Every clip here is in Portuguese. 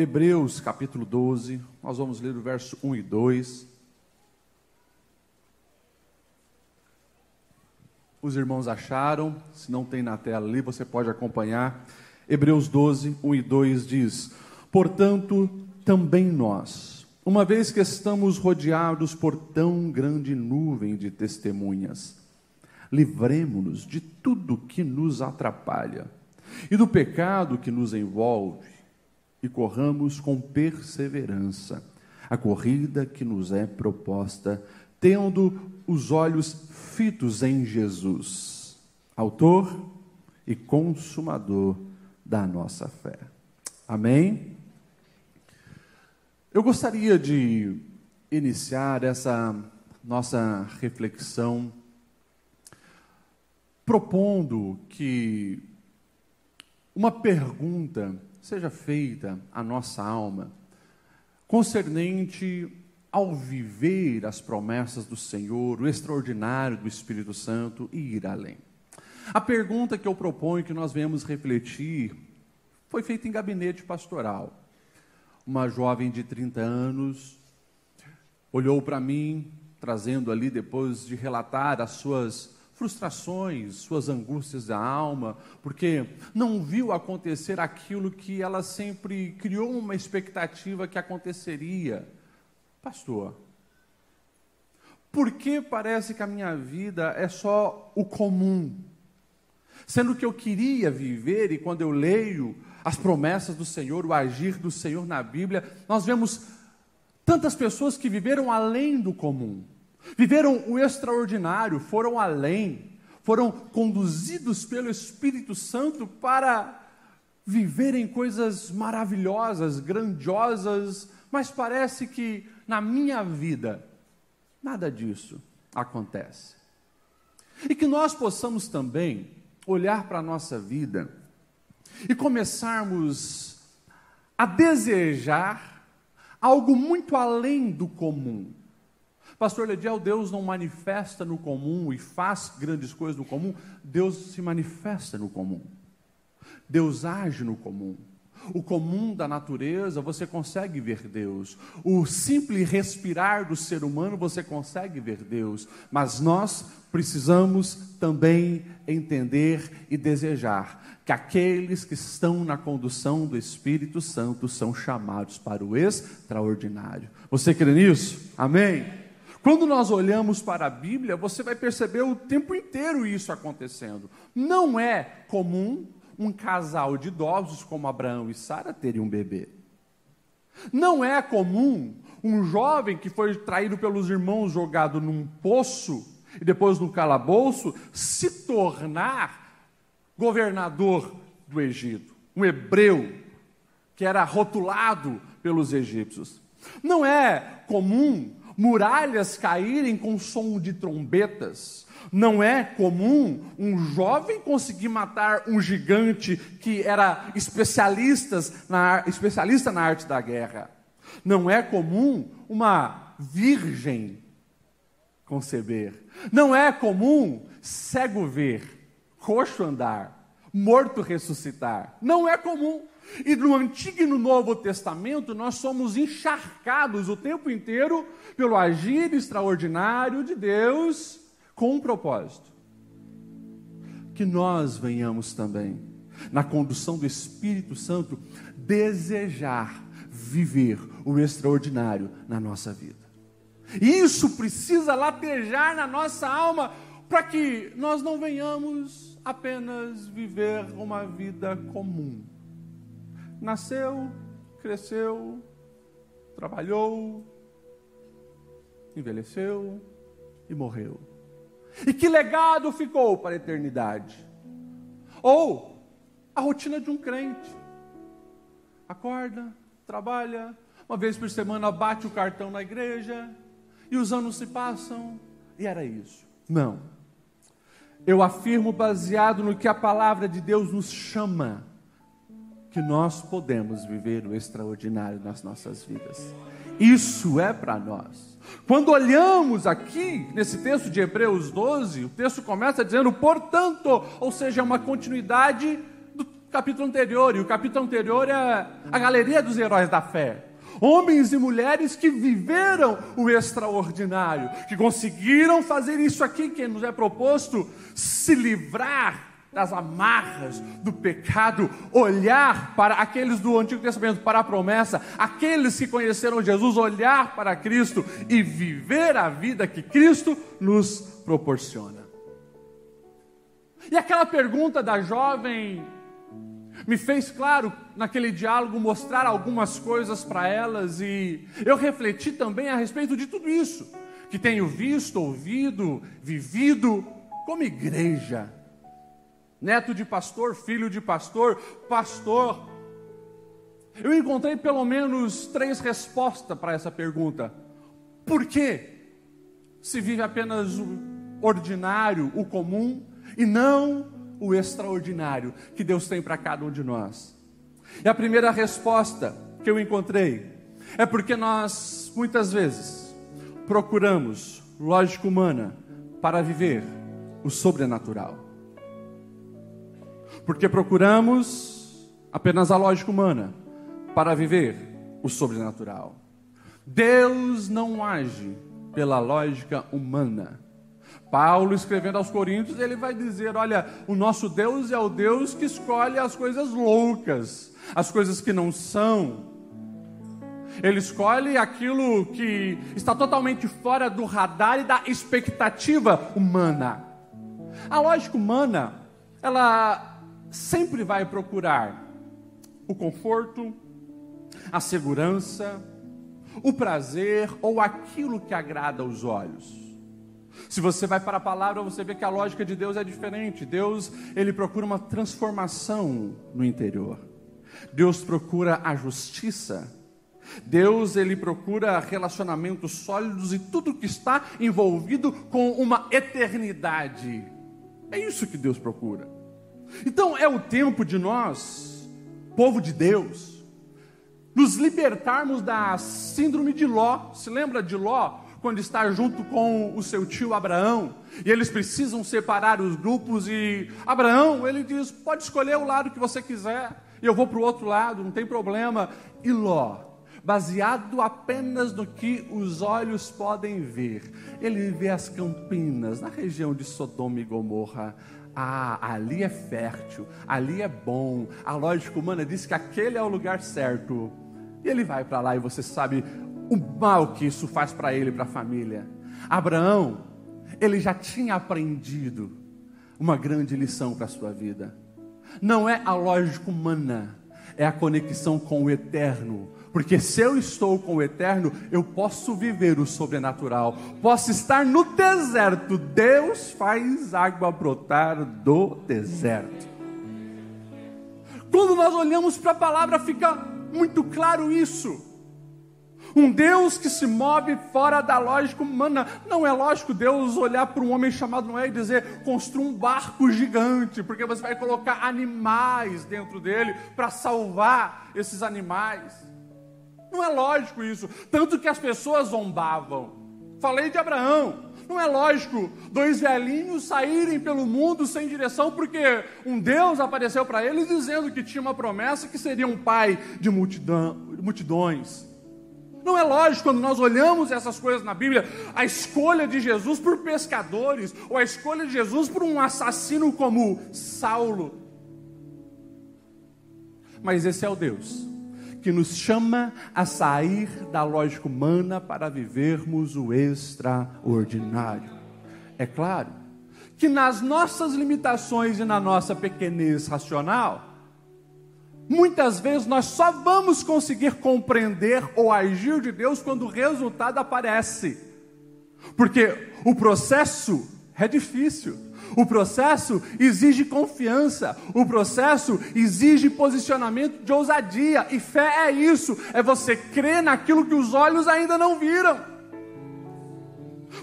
Hebreus capítulo 12, nós vamos ler o verso 1 e 2. Os irmãos acharam, se não tem na tela ali, você pode acompanhar. Hebreus 12, 1 e 2 diz: Portanto, também nós, uma vez que estamos rodeados por tão grande nuvem de testemunhas, livremo-nos de tudo que nos atrapalha e do pecado que nos envolve e corramos com perseverança a corrida que nos é proposta, tendo os olhos fitos em Jesus, Autor e Consumador da nossa fé. Amém? Eu gostaria de iniciar essa nossa reflexão propondo que uma pergunta seja feita à nossa alma concernente ao viver as promessas do Senhor, o extraordinário do Espírito Santo e ir além. A pergunta que eu proponho que nós venhamos refletir foi feita em gabinete pastoral. Uma jovem de 30 anos olhou para mim, trazendo ali, depois de relatar as suas frustrações, suas angústias da alma, porque não viu acontecer aquilo que ela sempre criou uma expectativa que aconteceria. Pastor, por que parece que a minha vida é só o comum? Sendo que eu queria viver, e quando eu leio as promessas do Senhor, o agir do Senhor na Bíblia, nós vemos tantas pessoas que viveram além do comum. Viveram o extraordinário, foram além, foram conduzidos pelo Espírito Santo para viverem coisas maravilhosas, grandiosas, mas parece que na minha vida nada disso acontece. E que nós possamos também olhar para a nossa vida e começarmos a desejar algo muito além do comum. Pastor Lediel, Deus não manifesta no comum e faz grandes coisas no comum, Deus se manifesta no comum. Deus age no comum. O comum da natureza, você consegue ver Deus. O simples respirar do ser humano, você consegue ver Deus. Mas nós precisamos também entender e desejar que aqueles que estão na condução do Espírito Santo são chamados para o extraordinário. Você crê nisso? Amém? Quando nós olhamos para a Bíblia, você vai perceber o tempo inteiro isso acontecendo. Não é comum um casal de idosos como Abraão e Sara terem um bebê. Não é comum um jovem que foi traído pelos irmãos, jogado num poço e depois no calabouço, se tornar governador do Egito. Um hebreu que era rotulado pelos egípcios. Não é comum muralhas caírem com som de trombetas. Não é comum um jovem conseguir matar um gigante que era especialistas na, especialista na arte da guerra. Não é comum uma virgem conceber. Não é comum cego ver, coxo andar, morto ressuscitar. Não é comum. E no Antigo e no Novo Testamento, nós somos encharcados o tempo inteiro pelo agir extraordinário de Deus com um propósito. Que nós venhamos também, na condução do Espírito Santo, desejar viver o extraordinário na nossa vida. Isso precisa latejar na nossa alma para que nós não venhamos apenas viver uma vida comum nasceu, cresceu, trabalhou, envelheceu e morreu. E que legado ficou para a eternidade? Ou a rotina de um crente. Acorda, trabalha, uma vez por semana bate o cartão na igreja, e os anos se passam, e era isso. Não. Eu afirmo baseado no que a palavra de Deus nos chama que nós podemos viver o extraordinário nas nossas vidas. Isso é para nós. Quando olhamos aqui nesse texto de Hebreus 12, o texto começa dizendo, portanto, ou seja, é uma continuidade do capítulo anterior, e o capítulo anterior é a galeria dos heróis da fé. Homens e mulheres que viveram o extraordinário, que conseguiram fazer isso aqui que nos é proposto, se livrar das amarras do pecado, olhar para aqueles do Antigo Testamento, para a promessa, aqueles que conheceram Jesus, olhar para Cristo e viver a vida que Cristo nos proporciona. E aquela pergunta da jovem me fez, claro, naquele diálogo, mostrar algumas coisas para elas e eu refleti também a respeito de tudo isso que tenho visto, ouvido, vivido como igreja. Neto de pastor, filho de pastor, pastor. Eu encontrei pelo menos três respostas para essa pergunta. Por que se vive apenas o ordinário, o comum, e não o extraordinário que Deus tem para cada um de nós? E a primeira resposta que eu encontrei é porque nós, muitas vezes, procuramos lógica humana para viver o sobrenatural. Porque procuramos apenas a lógica humana para viver o sobrenatural. Deus não age pela lógica humana. Paulo, escrevendo aos Coríntios, ele vai dizer: Olha, o nosso Deus é o Deus que escolhe as coisas loucas, as coisas que não são. Ele escolhe aquilo que está totalmente fora do radar e da expectativa humana. A lógica humana, ela sempre vai procurar o conforto, a segurança, o prazer ou aquilo que agrada aos olhos. Se você vai para a palavra, você vê que a lógica de Deus é diferente. Deus, ele procura uma transformação no interior. Deus procura a justiça. Deus, ele procura relacionamentos sólidos e tudo que está envolvido com uma eternidade. É isso que Deus procura. Então é o tempo de nós, povo de Deus, nos libertarmos da síndrome de Ló. Se lembra de Ló? quando está junto com o seu tio Abraão, e eles precisam separar os grupos, e Abraão, ele diz: pode escolher o lado que você quiser, e eu vou para o outro lado, não tem problema. E Ló, baseado apenas no que os olhos podem ver, ele vê as campinas na região de Sodoma e Gomorra. Ah, ali é fértil, ali é bom. A lógica humana diz que aquele é o lugar certo. E ele vai para lá e você sabe o mal que isso faz para ele e para a família. Abraão, ele já tinha aprendido uma grande lição para a sua vida. Não é a lógica humana, é a conexão com o eterno. Porque se eu estou com o eterno, eu posso viver o sobrenatural. Posso estar no deserto. Deus faz água brotar do deserto. Quando nós olhamos para a palavra, fica muito claro isso. Um Deus que se move fora da lógica humana. Não é lógico Deus olhar para um homem chamado Noé e dizer: construa um barco gigante, porque você vai colocar animais dentro dele para salvar esses animais. Não é lógico isso. Tanto que as pessoas zombavam. Falei de Abraão. Não é lógico dois velhinhos saírem pelo mundo sem direção, porque um Deus apareceu para eles dizendo que tinha uma promessa que seria um pai de multidão, multidões. Não é lógico quando nós olhamos essas coisas na Bíblia, a escolha de Jesus por pescadores, ou a escolha de Jesus por um assassino como Saulo. Mas esse é o Deus que nos chama a sair da lógica humana para vivermos o extraordinário. É claro que nas nossas limitações e na nossa pequenez racional, Muitas vezes nós só vamos conseguir compreender ou agir de Deus quando o resultado aparece. Porque o processo é difícil. O processo exige confiança, o processo exige posicionamento de ousadia, e fé é isso, é você crer naquilo que os olhos ainda não viram.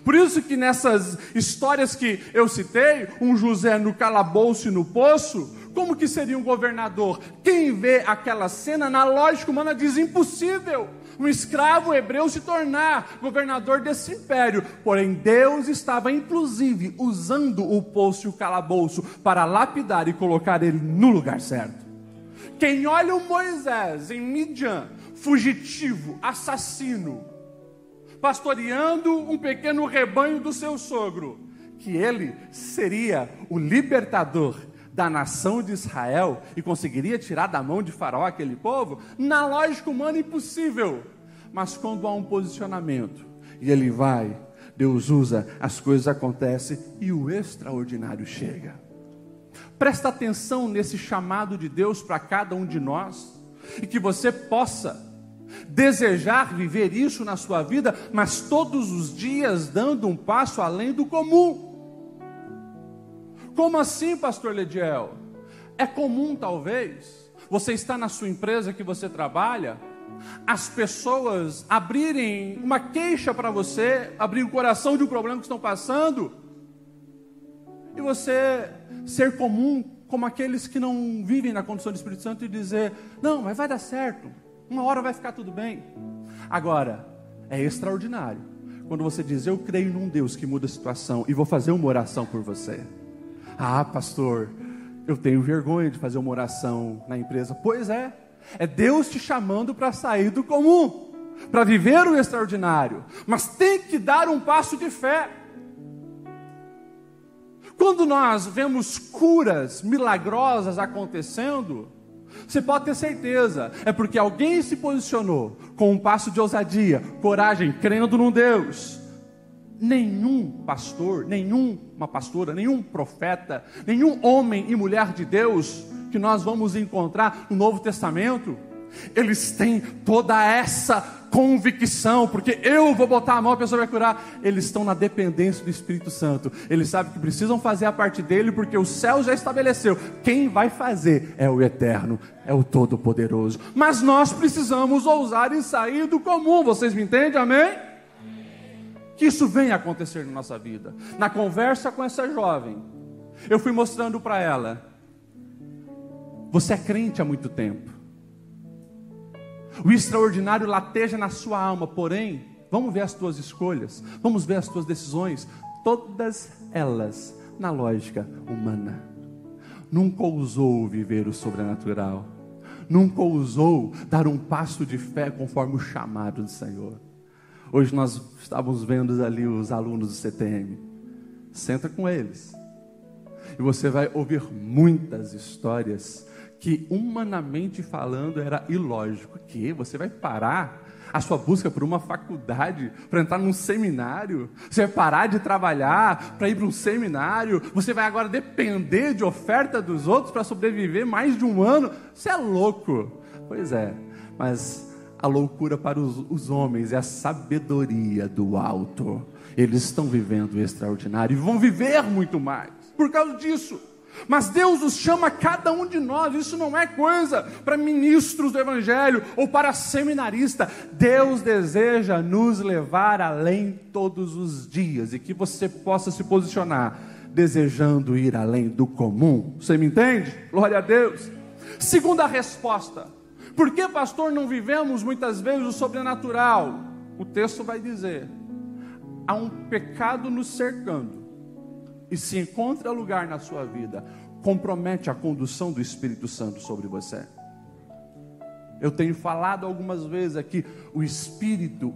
Por isso que nessas histórias que eu citei, um José no calabouço e no poço, como que seria um governador? Quem vê aquela cena na lógica humana diz impossível. Um escravo hebreu se tornar governador desse império. Porém, Deus estava inclusive usando o poço e o calabouço para lapidar e colocar ele no lugar certo. Quem olha o Moisés em Midian, fugitivo, assassino, pastoreando um pequeno rebanho do seu sogro, que ele seria o libertador da nação de Israel e conseguiria tirar da mão de Faraó aquele povo, na lógica humana impossível. Mas quando há um posicionamento e ele vai, Deus usa, as coisas acontecem e o extraordinário chega. Presta atenção nesse chamado de Deus para cada um de nós e que você possa desejar viver isso na sua vida, mas todos os dias dando um passo além do comum. Como assim, pastor Lediel? É comum, talvez, você está na sua empresa que você trabalha, as pessoas abrirem uma queixa para você, abrir o coração de um problema que estão passando, e você ser comum como aqueles que não vivem na condição do Espírito Santo e dizer: não, mas vai dar certo, uma hora vai ficar tudo bem. Agora, é extraordinário quando você diz: Eu creio num Deus que muda a situação e vou fazer uma oração por você. Ah, pastor, eu tenho vergonha de fazer uma oração na empresa. Pois é, é Deus te chamando para sair do comum, para viver o extraordinário, mas tem que dar um passo de fé. Quando nós vemos curas milagrosas acontecendo, você pode ter certeza, é porque alguém se posicionou com um passo de ousadia, coragem, crendo num Deus. Nenhum pastor, nenhuma pastora, nenhum profeta, nenhum homem e mulher de Deus que nós vamos encontrar no Novo Testamento, eles têm toda essa convicção, porque eu vou botar a mão, a pessoa vai curar. Eles estão na dependência do Espírito Santo. Eles sabem que precisam fazer a parte dele, porque o céu já estabeleceu. Quem vai fazer é o Eterno, é o Todo-Poderoso. Mas nós precisamos ousar e sair do comum. Vocês me entendem? Amém? Que isso venha acontecer na nossa vida. Na conversa com essa jovem, eu fui mostrando para ela: você é crente há muito tempo. O extraordinário lateja na sua alma, porém, vamos ver as tuas escolhas, vamos ver as tuas decisões, todas elas na lógica humana. Nunca ousou viver o sobrenatural, nunca ousou dar um passo de fé conforme o chamado do Senhor. Hoje nós estávamos vendo ali os alunos do CTM. Senta com eles. E você vai ouvir muitas histórias que humanamente falando era ilógico. Que você vai parar a sua busca por uma faculdade, para entrar num seminário, você vai parar de trabalhar para ir para um seminário, você vai agora depender de oferta dos outros para sobreviver mais de um ano. Você é louco. Pois é, mas a loucura para os, os homens é a sabedoria do alto. Eles estão vivendo o extraordinário e vão viver muito mais por causa disso. Mas Deus nos chama cada um de nós, isso não é coisa para ministros do Evangelho ou para seminarista. Deus deseja nos levar além todos os dias e que você possa se posicionar desejando ir além do comum. Você me entende? Glória a Deus. Segunda resposta: por que, pastor, não vivemos muitas vezes o sobrenatural? O texto vai dizer: há um pecado nos cercando e se encontra lugar na sua vida, compromete a condução do Espírito Santo sobre você. Eu tenho falado algumas vezes aqui, o Espírito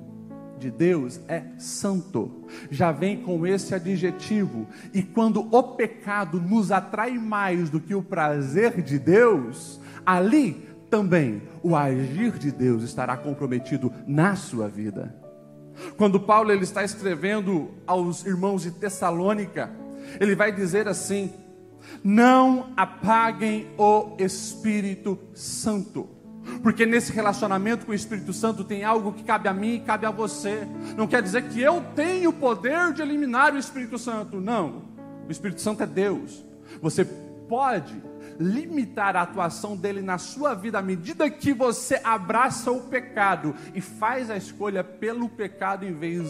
de Deus é santo, já vem com esse adjetivo, e quando o pecado nos atrai mais do que o prazer de Deus, ali também o agir de Deus estará comprometido na sua vida. Quando Paulo ele está escrevendo aos irmãos de Tessalônica, ele vai dizer assim: não apaguem o Espírito Santo. Porque nesse relacionamento com o Espírito Santo tem algo que cabe a mim e cabe a você. Não quer dizer que eu tenho o poder de eliminar o Espírito Santo. Não. O Espírito Santo é Deus. Você pode limitar a atuação dele na sua vida à medida que você abraça o pecado e faz a escolha pelo pecado em vez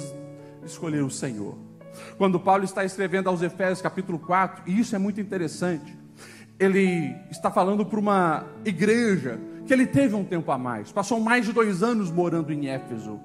de escolher o Senhor. Quando Paulo está escrevendo aos Efésios, capítulo 4, e isso é muito interessante, ele está falando para uma igreja que ele teve um tempo a mais, passou mais de dois anos morando em Éfeso,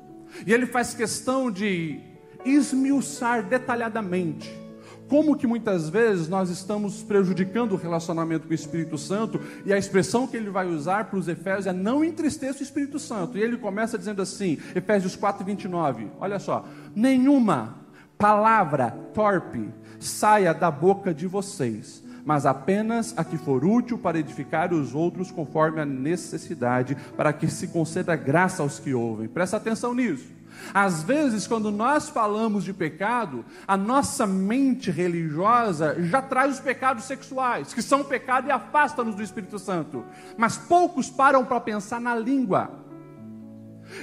e ele faz questão de esmiuçar detalhadamente como que muitas vezes nós estamos prejudicando o relacionamento com o Espírito Santo, e a expressão que ele vai usar para os Efésios é não entristeça o Espírito Santo. E ele começa dizendo assim, Efésios 4, 29, olha só, nenhuma palavra torpe saia da boca de vocês, mas apenas a que for útil para edificar os outros conforme a necessidade, para que se conceda graça aos que ouvem. Presta atenção nisso. Às vezes, quando nós falamos de pecado, a nossa mente religiosa já traz os pecados sexuais, que são pecado e afasta-nos do Espírito Santo. Mas poucos param para pensar na língua.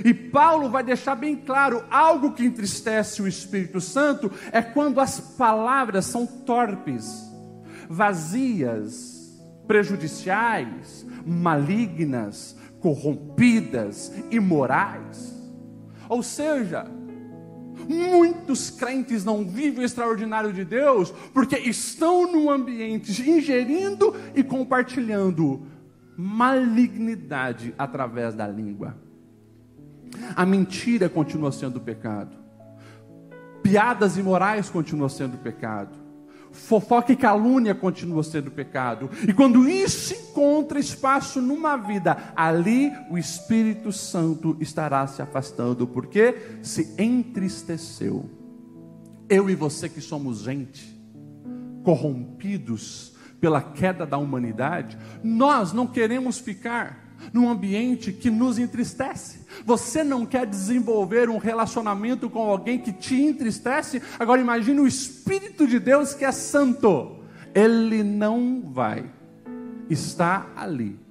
E Paulo vai deixar bem claro: algo que entristece o Espírito Santo é quando as palavras são torpes, vazias, prejudiciais, malignas, corrompidas, imorais. Ou seja, muitos crentes não vivem o extraordinário de Deus porque estão num ambiente ingerindo e compartilhando malignidade através da língua. A mentira continua sendo pecado. Piadas imorais continuam sendo pecado fofoca e calúnia continua sendo pecado. E quando isso encontra espaço numa vida, ali o Espírito Santo estará se afastando, porque se entristeceu. Eu e você que somos gente, corrompidos pela queda da humanidade, nós não queremos ficar num ambiente que nos entristece. Você não quer desenvolver um relacionamento com alguém que te entristece? Agora imagine o Espírito de Deus que é santo. Ele não vai estar ali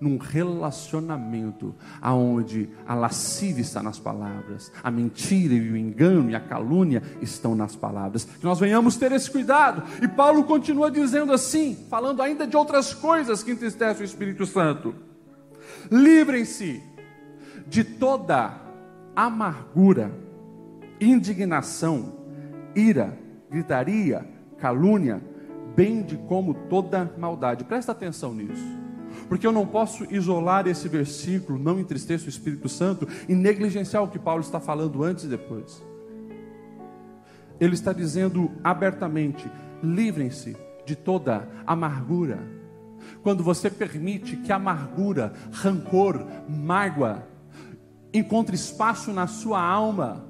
num relacionamento aonde a lascívia está nas palavras, a mentira e o engano e a calúnia estão nas palavras. Que nós venhamos ter esse cuidado. E Paulo continua dizendo assim, falando ainda de outras coisas que entristecem o Espírito Santo. Livrem-se de toda amargura, indignação, ira, gritaria, calúnia, bem de como toda maldade. Presta atenção nisso. Porque eu não posso isolar esse versículo, não entristeça o Espírito Santo, e negligenciar o que Paulo está falando antes e depois. Ele está dizendo abertamente: livrem-se de toda amargura, quando você permite que amargura, rancor, mágoa encontre espaço na sua alma,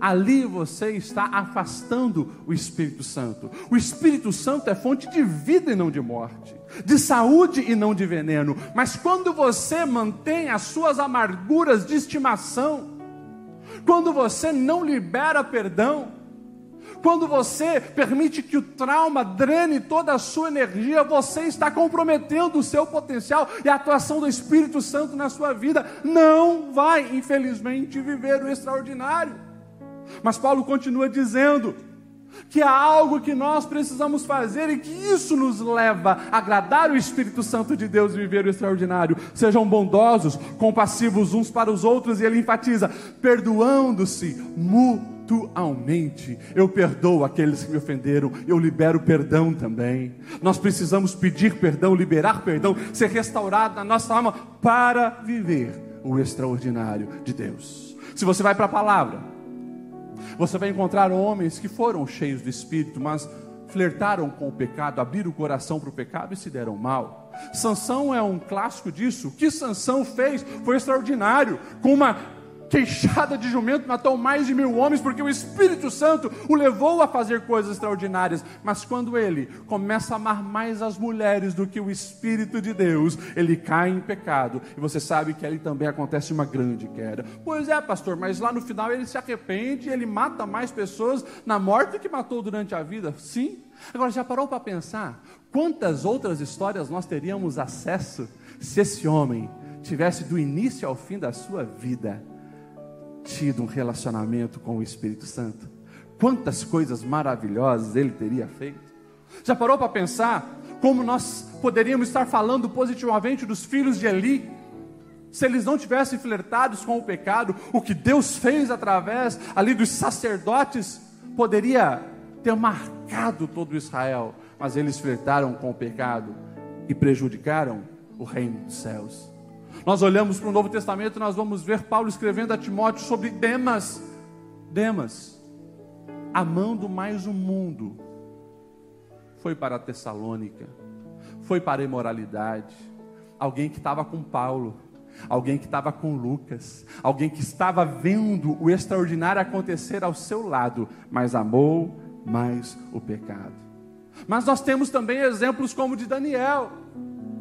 ali você está afastando o Espírito Santo. O Espírito Santo é fonte de vida e não de morte, de saúde e não de veneno. Mas quando você mantém as suas amarguras de estimação, quando você não libera perdão, quando você permite que o trauma drene toda a sua energia, você está comprometendo o seu potencial e a atuação do Espírito Santo na sua vida. Não vai, infelizmente, viver o extraordinário. Mas Paulo continua dizendo que há algo que nós precisamos fazer e que isso nos leva a agradar o Espírito Santo de Deus e viver o extraordinário. Sejam bondosos, compassivos uns para os outros, e ele enfatiza: perdoando-se mutuamente mutualmente. Eu perdoo aqueles que me ofenderam, eu libero perdão também. Nós precisamos pedir perdão, liberar perdão, ser restaurado na nossa alma para viver o extraordinário de Deus. Se você vai para a palavra, você vai encontrar homens que foram cheios do Espírito, mas flertaram com o pecado, abriram o coração para o pecado e se deram mal. Sansão é um clássico disso. O que Sansão fez foi extraordinário, com uma queixada de jumento matou mais de mil homens, porque o Espírito Santo o levou a fazer coisas extraordinárias. Mas quando ele começa a amar mais as mulheres do que o Espírito de Deus, ele cai em pecado. E você sabe que ali também acontece uma grande queda. Pois é, pastor, mas lá no final ele se arrepende e ele mata mais pessoas na morte que matou durante a vida. Sim. Agora, já parou para pensar quantas outras histórias nós teríamos acesso se esse homem tivesse do início ao fim da sua vida tido um relacionamento com o Espírito Santo? Quantas coisas maravilhosas ele teria feito? Já parou para pensar como nós poderíamos estar falando positivamente dos filhos de Eli? Se eles não tivessem flertados com o pecado, o que Deus fez através ali dos sacerdotes poderia ter marcado todo Israel, mas eles flertaram com o pecado e prejudicaram o reino dos céus. Nós olhamos para o Novo Testamento, nós vamos ver Paulo escrevendo a Timóteo sobre Demas. Demas, amando mais o mundo foi para Tessalônica, foi para a imoralidade, alguém que estava com Paulo, alguém que estava com Lucas, alguém que estava vendo o extraordinário acontecer ao seu lado, mas amou mais o pecado. Mas nós temos também exemplos como o de Daniel.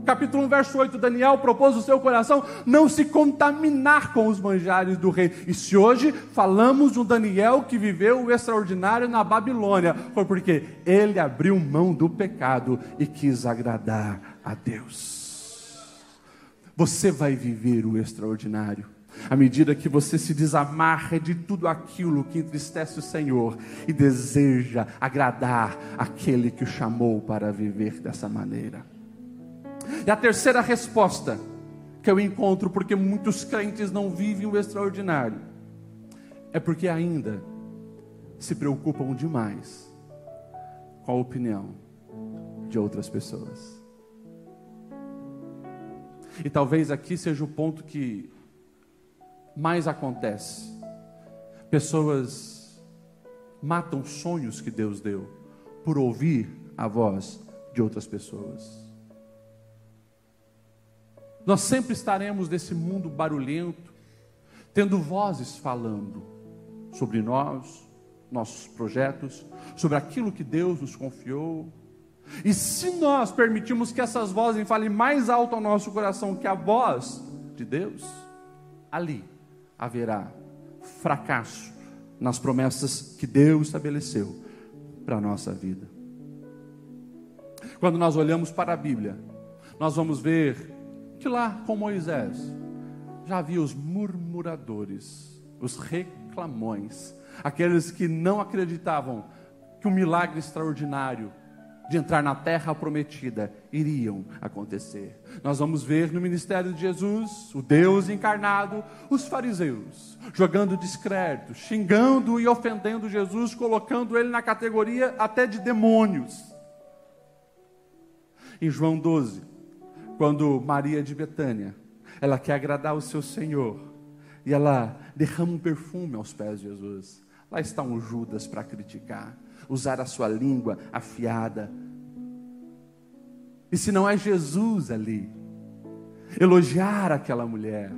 Capítulo 1, verso 8, Daniel propôs o seu coração não se contaminar com os manjares do rei. E se hoje falamos de um Daniel que viveu o extraordinário na Babilônia, foi porque ele abriu mão do pecado e quis agradar a Deus. Você vai viver o extraordinário à medida que você se desamarra de tudo aquilo que entristece o Senhor e deseja agradar aquele que o chamou para viver dessa maneira. E a terceira resposta que eu encontro porque muitos crentes não vivem o extraordinário é porque ainda se preocupam demais com a opinião de outras pessoas. E talvez aqui seja o ponto que mais acontece. Pessoas matam sonhos que Deus deu por ouvir a voz de outras pessoas. Nós sempre estaremos nesse mundo barulhento, tendo vozes falando sobre nós, nossos projetos, sobre aquilo que Deus nos confiou, e se nós permitirmos que essas vozes falem mais alto ao nosso coração que a voz de Deus, ali haverá fracasso nas promessas que Deus estabeleceu para a nossa vida. Quando nós olhamos para a Bíblia, nós vamos ver que lá com Moisés já havia os murmuradores, os reclamões, aqueles que não acreditavam que um milagre extraordinário de entrar na terra prometida iriam acontecer. Nós vamos ver no ministério de Jesus, o Deus encarnado, os fariseus jogando descrédito, xingando e ofendendo Jesus, colocando ele na categoria até de demônios. Em João 12, quando Maria de Betânia, ela quer agradar o seu Senhor, e ela derrama um perfume aos pés de Jesus. Lá está um Judas para criticar usar a sua língua afiada. E se não é Jesus ali, elogiar aquela mulher,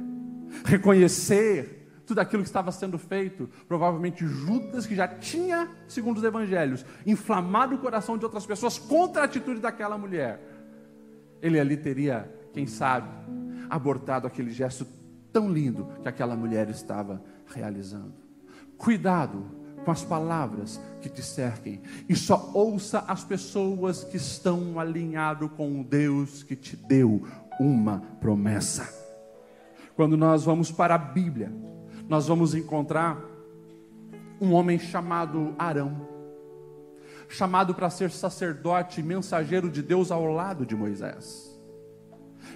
reconhecer tudo aquilo que estava sendo feito, provavelmente Judas, que já tinha, segundo os evangelhos, inflamado o coração de outras pessoas contra a atitude daquela mulher, ele ali teria, quem sabe, abortado aquele gesto tão lindo que aquela mulher estava realizando. Cuidado com as palavras que te cerquem e só ouça as pessoas que estão alinhado com o Deus que te deu uma promessa. Quando nós vamos para a Bíblia, nós vamos encontrar um homem chamado Arão, chamado para ser sacerdote e mensageiro de Deus ao lado de Moisés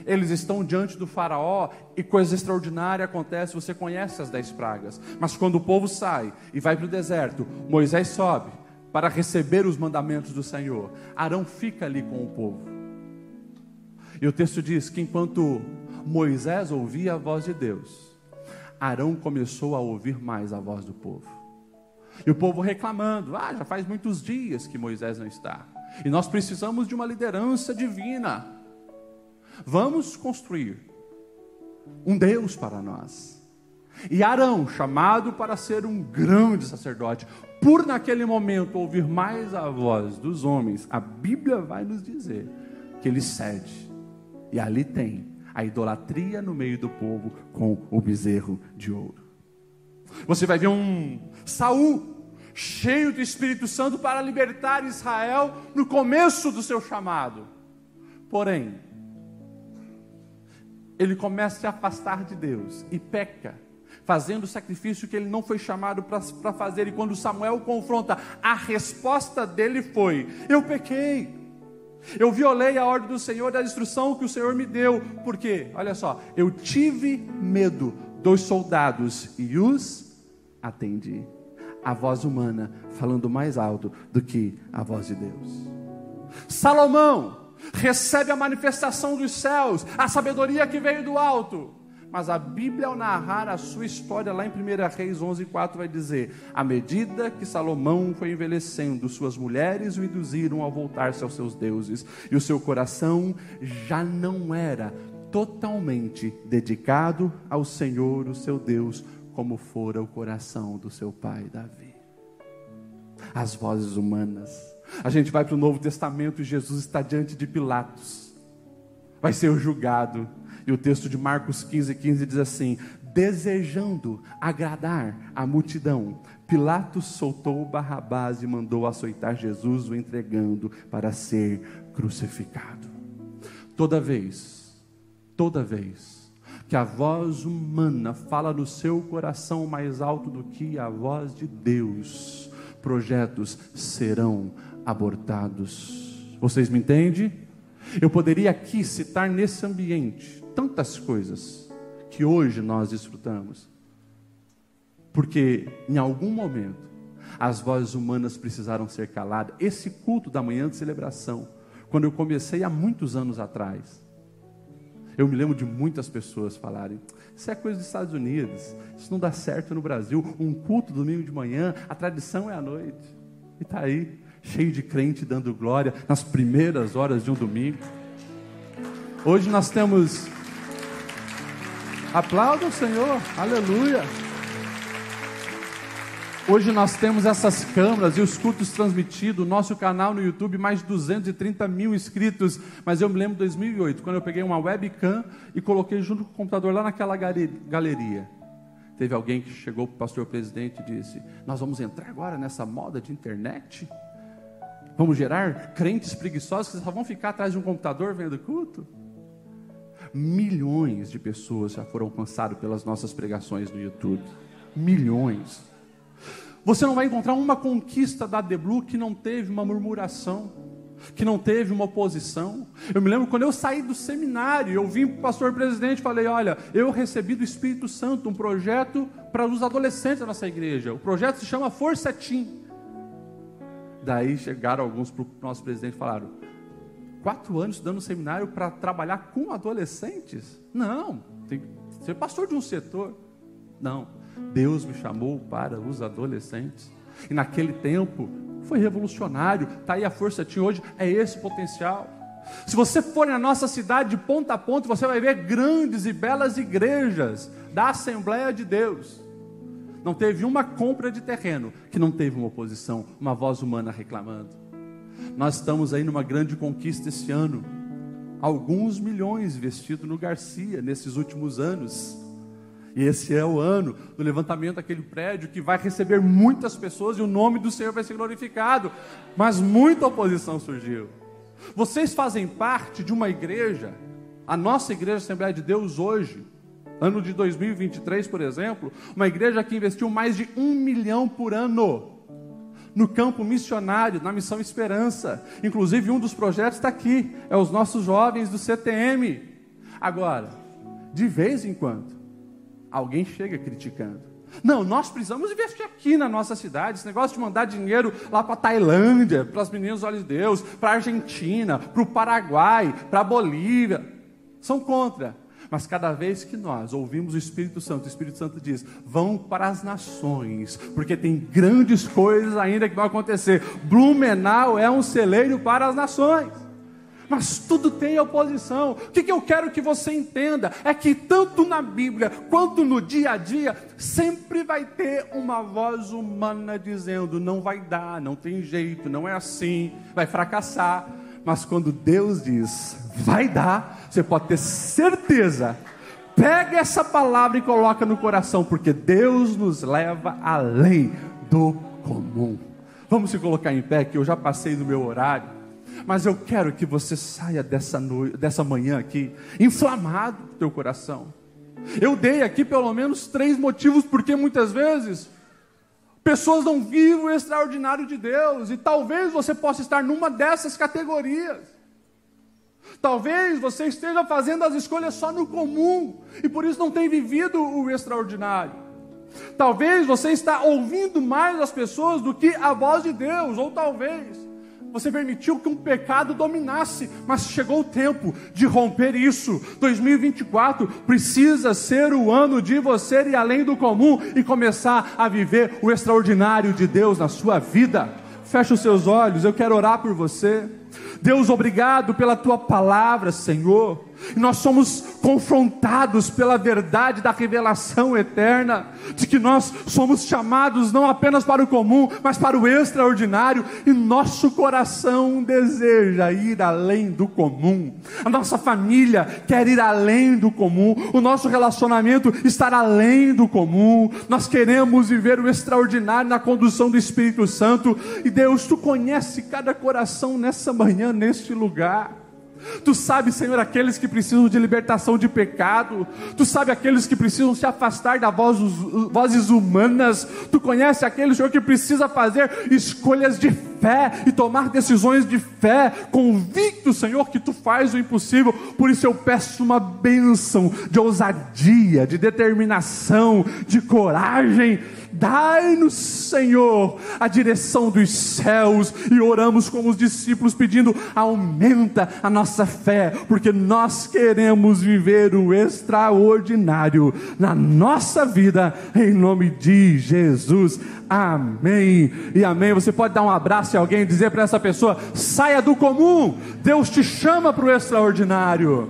eles estão diante do Faraó e coisa extraordinária acontece. Você conhece as dez pragas, mas quando o povo sai e vai para o deserto, Moisés sobe para receber os mandamentos do Senhor. Arão fica ali com o povo. E o texto diz que enquanto Moisés ouvia a voz de Deus, Arão começou a ouvir mais a voz do povo. E o povo reclamando: ah, já faz muitos dias que Moisés não está. E nós precisamos de uma liderança divina. Vamos construir um Deus para nós. E Arão, chamado para ser um grande sacerdote, por naquele momento ouvir mais a voz dos homens, a Bíblia vai nos dizer que ele cede. E ali tem a idolatria no meio do povo com o bezerro de ouro. Você vai ver um Saul cheio do Espírito Santo para libertar Israel no começo do seu chamado. Porém, ele começa a se afastar de Deus e peca, fazendo o sacrifício que ele não foi chamado para fazer. E quando Samuel confronta, a resposta dele foi: Eu pequei. Eu violei a ordem do Senhor e a instrução que o Senhor me deu. Porque, olha só, eu tive medo dos soldados e os atendi. A voz humana falando mais alto do que a voz de Deus. Salomão recebe a manifestação dos céus, a sabedoria que veio do alto. Mas a Bíblia, ao narrar a sua história lá em 1 Reis 11, 4, vai dizer: À medida que Salomão foi envelhecendo, suas mulheres o induziram a voltar-se aos seus deuses, e o seu coração já não era totalmente dedicado ao Senhor, o seu Deus, como fora o coração do seu pai Davi. As vozes humanas. A gente vai para o Novo Testamento e Jesus está diante de Pilatos. Vai ser julgado. E o texto de Marcos 15, 15 diz assim: Desejando agradar a multidão, Pilatos soltou Barrabás e mandou açoitar Jesus, o entregando para ser crucificado. Toda vez Toda vez que a voz humana fala no seu coração mais alto do que a voz de Deus, projetos serão abortados. Vocês me entendem? Eu poderia aqui citar nesse ambiente tantas coisas que hoje nós desfrutamos, porque em algum momento as vozes humanas precisaram ser caladas. Esse culto da manhã de celebração, quando eu comecei há muitos anos atrás, eu me lembro de muitas pessoas falarem: Isso é coisa dos Estados Unidos, isso não dá certo no Brasil. Um culto domingo de manhã, a tradição é à noite. E está aí, cheio de crente dando glória nas primeiras horas de um domingo. Hoje nós temos. Aplauda o Senhor, aleluia. Hoje nós temos essas câmeras e os cultos transmitidos, nosso canal no YouTube, mais de 230 mil inscritos. Mas eu me lembro de 2008, quando eu peguei uma webcam e coloquei junto com o computador lá naquela galeria. Teve alguém que chegou para o pastor presidente e disse: Nós vamos entrar agora nessa moda de internet? Vamos gerar crentes preguiçosos que só vão ficar atrás de um computador vendo culto? Milhões de pessoas já foram alcançadas pelas nossas pregações no YouTube. Milhões. Você não vai encontrar uma conquista da The Blue que não teve uma murmuração, que não teve uma oposição. Eu me lembro quando eu saí do seminário, eu vim para o pastor presidente e falei: Olha, eu recebi do Espírito Santo um projeto para os adolescentes da nossa igreja. O projeto se chama Força Team. Daí chegaram alguns para o nosso presidente e falaram: Quatro anos estudando seminário para trabalhar com adolescentes? Não, tem que ser pastor de um setor. Não. Deus me chamou para os adolescentes. E naquele tempo foi revolucionário. Está aí a força que hoje, é esse potencial. Se você for na nossa cidade de ponta a ponta, você vai ver grandes e belas igrejas da Assembleia de Deus. Não teve uma compra de terreno que não teve uma oposição, uma voz humana reclamando. Nós estamos aí numa grande conquista esse ano. Alguns milhões investidos no Garcia nesses últimos anos. E esse é o ano do levantamento daquele prédio que vai receber muitas pessoas e o nome do Senhor vai ser glorificado. Mas muita oposição surgiu. Vocês fazem parte de uma igreja, a nossa igreja Assembleia de Deus hoje, ano de 2023, por exemplo, uma igreja que investiu mais de um milhão por ano no campo missionário, na Missão Esperança. Inclusive, um dos projetos está aqui, é os nossos jovens do CTM. Agora, de vez em quando, alguém chega criticando. Não, nós precisamos investir aqui na nossa cidade. Esse negócio de mandar dinheiro lá para a Tailândia, para as meninas olhos de Deus, para a Argentina, para o Paraguai, para a Bolívia, são contra. Mas cada vez que nós ouvimos o Espírito Santo, o Espírito Santo diz: vão para as nações, porque tem grandes coisas ainda que vão acontecer. Blumenau é um celeiro para as nações mas tudo tem oposição. O que, que eu quero que você entenda é que tanto na Bíblia quanto no dia a dia, sempre vai ter uma voz humana dizendo: não vai dar, não tem jeito, não é assim, vai fracassar. Mas quando Deus diz, vai dar, você pode ter certeza. Pega essa palavra e coloca no coração, porque Deus nos leva além do comum. Vamos se colocar em pé, que eu já passei do meu horário. Mas eu quero que você saia dessa, noite, dessa manhã aqui, inflamado o teu coração. Eu dei aqui pelo menos três motivos, porque muitas vezes pessoas não vivem o extraordinário de Deus, e talvez você possa estar numa dessas categorias. Talvez você esteja fazendo as escolhas só no comum, e por isso não tem vivido o extraordinário. Talvez você está ouvindo mais as pessoas do que a voz de Deus, ou talvez você permitiu que um pecado dominasse, mas chegou o tempo de romper isso. 2024 precisa ser o ano de você ir além do comum e começar a viver o extraordinário de Deus na sua vida. Feche os seus olhos, eu quero orar por você. Deus, obrigado pela tua palavra, Senhor. E nós somos confrontados pela verdade da revelação eterna, de que nós somos chamados não apenas para o comum, mas para o extraordinário, e nosso coração deseja ir além do comum. A nossa família quer ir além do comum, o nosso relacionamento estar além do comum. Nós queremos viver o extraordinário na condução do Espírito Santo, e Deus, tu conhece cada coração nessa manhã, neste lugar. Tu sabes, Senhor, aqueles que precisam de libertação de pecado. Tu sabes aqueles que precisam se afastar das vozes, vozes humanas. Tu conheces aquele Senhor que precisa fazer escolhas de fé e tomar decisões de fé, convicto, Senhor, que tu faz o impossível. Por isso eu peço uma bênção de ousadia, de determinação, de coragem Dai-nos, Senhor, a direção dos céus, e oramos como os discípulos, pedindo: aumenta a nossa fé, porque nós queremos viver o extraordinário na nossa vida, em nome de Jesus. Amém e amém. Você pode dar um abraço a alguém e dizer para essa pessoa: saia do comum, Deus te chama para o extraordinário.